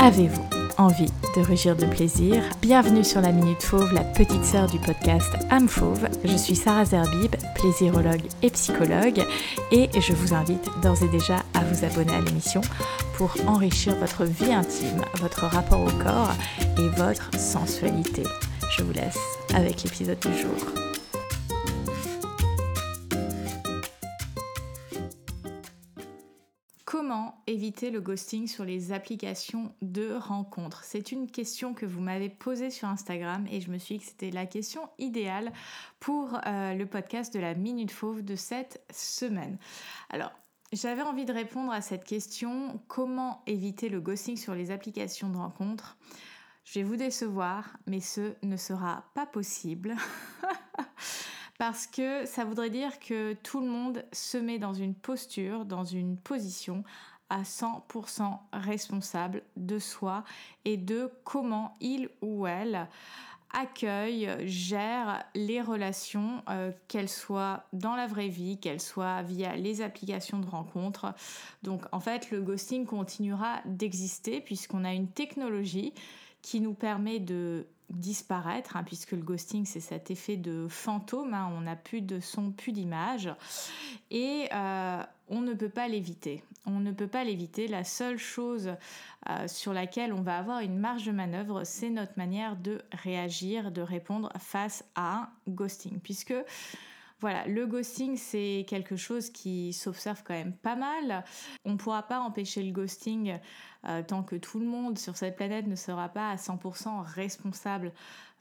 Avez-vous envie de rugir de plaisir? Bienvenue sur la Minute Fauve, la petite sœur du podcast Âme Fauve. Je suis Sarah Zerbib, plaisirologue et psychologue, et je vous invite d'ores et déjà à vous abonner à l'émission pour enrichir votre vie intime, votre rapport au corps et votre sensualité. Je vous laisse avec l'épisode du jour. Éviter le ghosting sur les applications de rencontres C'est une question que vous m'avez posée sur Instagram et je me suis dit que c'était la question idéale pour euh, le podcast de la Minute Fauve de cette semaine. Alors, j'avais envie de répondre à cette question comment éviter le ghosting sur les applications de rencontres? Je vais vous décevoir, mais ce ne sera pas possible. parce que ça voudrait dire que tout le monde se met dans une posture, dans une position à 100% responsable de soi et de comment il ou elle accueille, gère les relations, euh, qu'elles soient dans la vraie vie, qu'elles soient via les applications de rencontres. Donc en fait, le ghosting continuera d'exister puisqu'on a une technologie qui nous permet de disparaître, hein, puisque le ghosting c'est cet effet de fantôme, hein, on n'a plus de son, plus d'image, et euh, on ne peut pas l'éviter. On ne peut pas l'éviter. La seule chose euh, sur laquelle on va avoir une marge de manœuvre, c'est notre manière de réagir, de répondre face à un ghosting, puisque voilà, le ghosting, c'est quelque chose qui s'observe quand même pas mal. On ne pourra pas empêcher le ghosting euh, tant que tout le monde sur cette planète ne sera pas à 100% responsable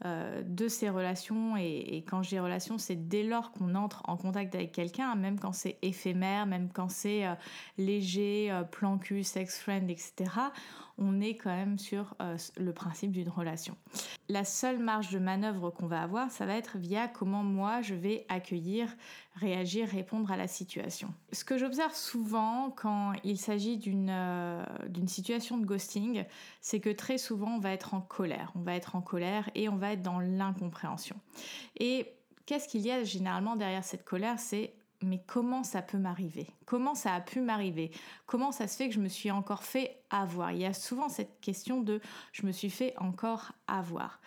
euh, de ses relations. Et, quand je dis relations, c'est dès lors qu'on entre en contact avec quelqu'un, même quand c'est éphémère, même quand c'est euh, léger, plan cul, sex friend, etc on est quand même sur le principe d'une relation. La seule marge de manœuvre qu'on va avoir, ça va être via comment moi je vais accueillir, réagir, répondre à la situation. Ce que j'observe souvent quand il s'agit d'une situation de ghosting, c'est que très souvent on va être en colère. On va être en colère et on va être dans l'incompréhension. Et qu'est-ce qu'il y a généralement derrière cette colère? C'est mais comment ça peut m'arriver? Comment ça a pu m'arriver? Comment ça se fait que je me suis encore fait avoir? Il y a souvent cette question de je me suis fait encore avoir.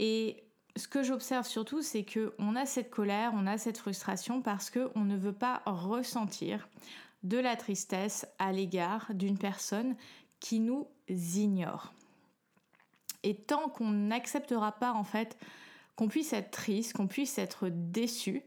Et ce que j'observe surtout, c'est que on a cette colère, on a cette frustration parce que on ne veut pas ressentir de la tristesse à l'égard d'une personne qui nous ignore. Et tant qu'on n'acceptera pas en fait qu'on puisse être triste, qu'on puisse être déçu,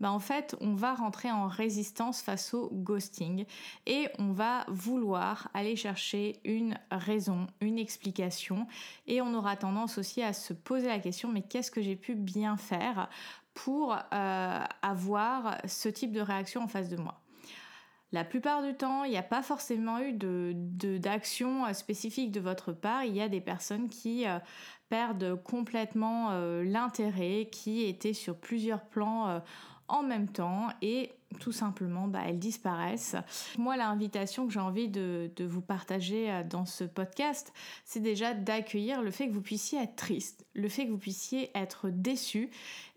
bah, en fait, on va rentrer en résistance face au ghosting et on va vouloir aller chercher une raison, une explication et on aura tendance aussi à se poser la question mais qu'est-ce que j'ai pu bien faire pour euh, avoir ce type de réaction en face de moi? La plupart du temps, il n'y a pas forcément eu d'action de, spécifique de votre part. Il y a des personnes qui euh, perdent complètement euh, l'intérêt, qui étaient sur plusieurs plans en même temps et tout simplement bah, elles disparaissent. Moi l'invitation que j'ai envie de, vous partager euh, dans ce podcast, c'est déjà d'accueillir le fait que vous puissiez être triste, le fait que vous puissiez être déçu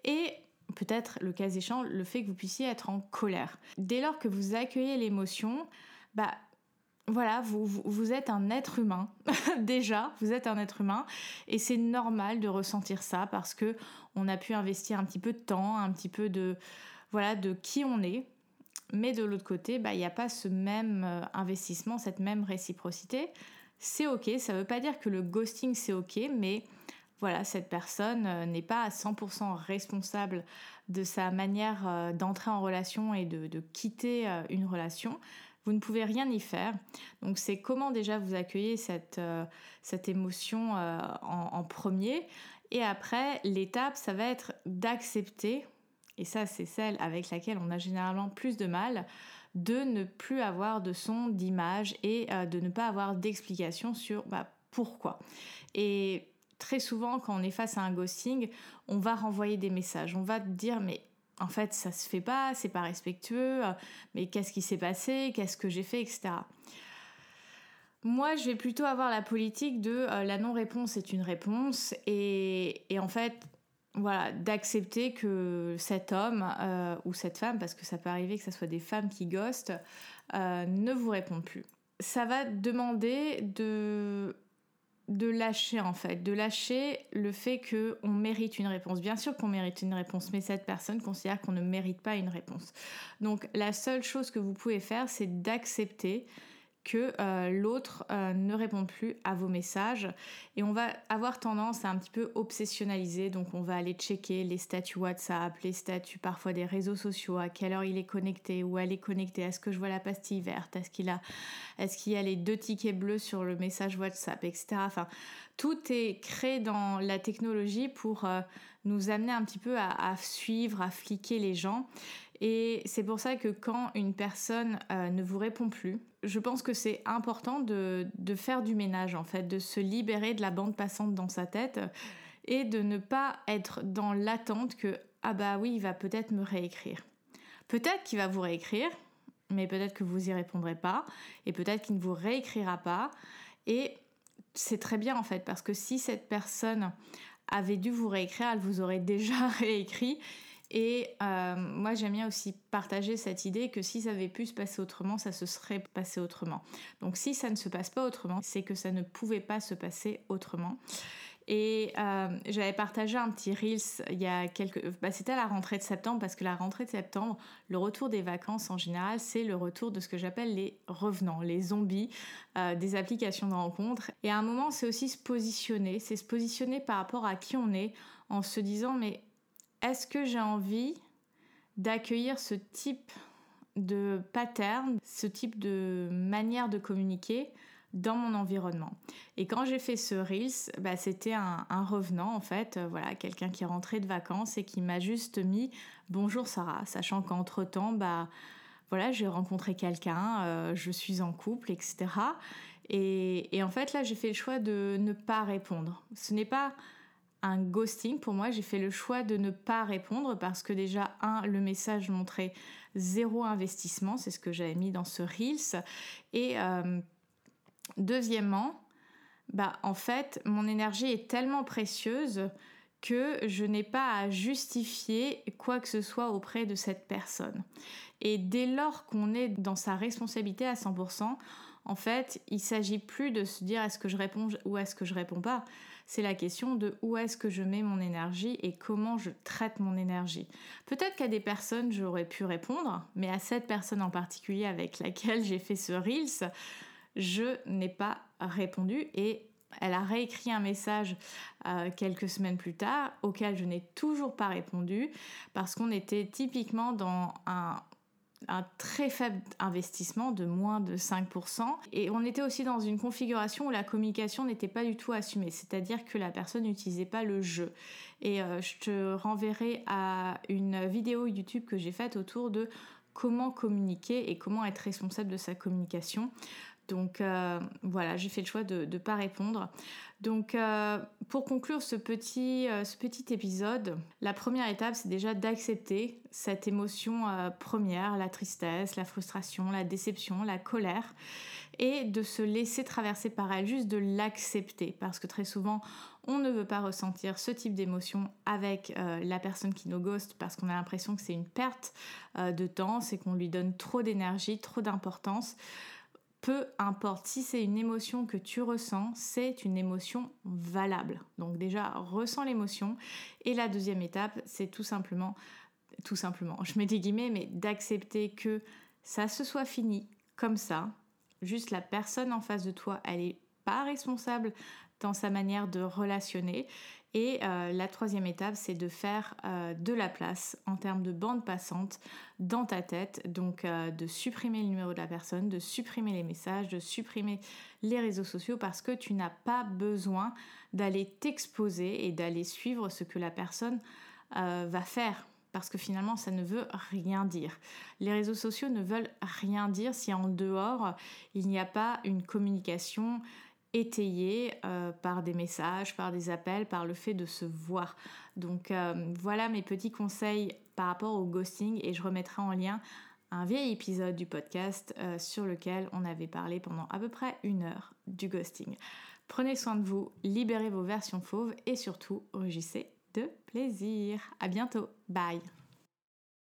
et peut-être le cas échéant le fait que vous puissiez être en colère. Dès lors que vous accueillez l'émotion, bah voilà, vous, vous, êtes un être humain. Déjà, vous êtes un être humain. Et c'est normal de ressentir ça parce que on a pu investir un petit peu de temps, un petit peu de, voilà, de qui on est. Mais de l'autre côté, bah, il n'y a pas ce même euh, investissement, cette même réciprocité. C'est ok, ça ne veut pas dire que le ghosting c'est ok, mais voilà, cette personne euh, n'est pas à 100% responsable de sa manière euh, d'entrer en relation et de, quitter une relation. Vous ne pouvez rien y faire. Donc c'est comment déjà vous accueillez cette, euh, cette émotion euh, en, premier. Et après, l'étape, ça va être d'accepter, et ça c'est celle avec laquelle on a généralement plus de mal, de ne plus avoir de son, d'image et euh, de ne pas avoir d'explication sur bah, pourquoi. Et très souvent, quand on est face à un ghosting, on va renvoyer des messages. On va dire, mais en fait, ça se fait pas, c'est pas respectueux, euh, mais qu'est-ce qui s'est passé, qu'est-ce que j'ai fait, etc. Moi, je vais plutôt avoir la politique de euh, la non-réponse est une réponse et, en fait, voilà, d'accepter que cet homme euh, ou cette femme, parce que ça peut arriver que ce soit des femmes qui ghostent, ne vous répondent plus. Ça va demander de de lâcher en fait, de lâcher le fait que on mérite une réponse. Bien sûr qu'on mérite une réponse, mais cette personne considère qu'on ne mérite pas une réponse. Donc la seule chose que vous pouvez faire, c'est d'accepter que euh, l'autre euh, ne répond plus à vos messages. Et on va avoir tendance à un petit peu obsessionnaliser. Donc on va aller checker les statuts WhatsApp, les statuts parfois des réseaux sociaux, à quelle heure il est connecté, où elle est connectée, est-ce que je vois la pastille verte, est-ce qu'il a est-ce qu'il y a les deux tickets bleus sur le message WhatsApp, etc. Enfin, tout est créé dans la technologie pour euh, nous amener un petit peu à suivre, à fliquer les gens et c'est pour ça que quand une personne euh, ne vous répond plus, je pense que c'est important de, faire du ménage en fait, de se libérer de la bande passante dans sa tête et de ne pas être dans l'attente que ah bah oui, il va peut-être me réécrire. Peut-être qu'il va vous réécrire, mais peut-être que vous y répondrez pas et peut-être qu'il ne vous réécrira pas et c'est très bien en fait parce que si cette personne avait dû vous réécrire, elle vous aurait déjà réécrit et euh, moi, j'aime bien aussi partager cette idée que si ça avait pu se passer autrement, ça se serait passé autrement. Donc si ça ne se passe pas autrement, c'est que ça ne pouvait pas se passer autrement. Et euh, j'avais partagé un petit Reels il y a quelques... Bah, c'était à la rentrée de septembre, parce que la rentrée de septembre, le retour des vacances en général, c'est le retour de ce que j'appelle les revenants, les zombies euh, des applications de rencontres. Et à un moment, c'est aussi se positionner, c'est se positionner par rapport à qui on est, en se disant, mais est-ce que j'ai envie d'accueillir ce type de pattern, ce type de manière de communiquer dans mon environnement? Et quand j'ai fait ce Reels, bah, c'était un, revenant en fait, euh, voilà, quelqu'un qui est rentré de vacances et qui m'a juste mis bonjour Sarah, sachant qu'entre temps, bah voilà, j'ai rencontré quelqu'un, euh, je suis en couple, etc. et en fait là, j'ai fait le choix de ne pas répondre. Ce n'est pas un ghosting, pour moi, j'ai fait le choix de ne pas répondre parce que déjà, un, le message montrait zéro investissement, c'est ce que j'avais mis dans ce Reels. Et euh, deuxièmement, bah, en fait, mon énergie est tellement précieuse que je n'ai pas à justifier quoi que ce soit auprès de cette personne. Et dès lors qu'on est dans sa responsabilité à 100%, en fait, il s'agit plus de se dire est-ce que je réponds ou est-ce que je réponds pas? C'est la question de où est-ce que je mets mon énergie et comment je traite mon énergie. Peut-être qu'à des personnes, j'aurais pu répondre, mais à cette personne en particulier avec laquelle j'ai fait ce Reels, je n'ai pas répondu et elle a réécrit un message euh, quelques semaines plus tard auquel je n'ai toujours pas répondu parce qu'on était typiquement dans un un très faible investissement de moins de 5%. Et on était aussi dans une configuration où la communication n'était pas du tout assumée, c'est-à-dire que la personne n'utilisait pas le jeu. Et euh, je te renverrai à une vidéo YouTube que j'ai faite autour de comment communiquer et comment être responsable de sa communication. Donc euh, voilà, j'ai fait le choix de ne pas répondre. Donc euh, pour conclure ce petit, euh, ce petit épisode, la première étape c'est déjà d'accepter cette émotion première, la tristesse, la frustration, la déception, la colère, et de se laisser traverser par elle, juste de l'accepter, parce que très souvent on ne veut pas ressentir ce type d'émotion avec la personne qui nous ghost parce qu'on a l'impression que c'est une perte de temps, c'est qu'on lui donne trop d'énergie, trop d'importance peu importe si c'est une émotion que tu ressens, c'est une émotion valable. Donc déjà, ressens l'émotion. Et la deuxième étape, c'est tout simplement, tout simplement, je mets des guillemets, mais d'accepter que ça se soit fini comme ça. Juste la personne en face de toi, elle n'est pas responsable dans sa manière de relationner et euh, la troisième étape, c'est de faire euh, de la place en termes de bande passante dans ta tête. Donc euh, de supprimer le numéro de la personne, de supprimer les messages, de supprimer les réseaux sociaux parce que tu n'as pas besoin d'aller t'exposer et d'aller suivre ce que la personne va faire. Parce que finalement, ça ne veut rien dire. Les réseaux sociaux ne veulent rien dire si en dehors, il n'y a pas une communication étayé euh, par des messages, par des appels, par le fait de se voir. Donc euh, voilà mes petits conseils par rapport au ghosting et je remettrai en lien un vieil épisode du podcast euh, sur lequel on avait parlé pendant à peu près une heure du ghosting. Prenez soin de vous, libérez vos versions fauves et surtout rugissez de plaisir. À bientôt. Bye.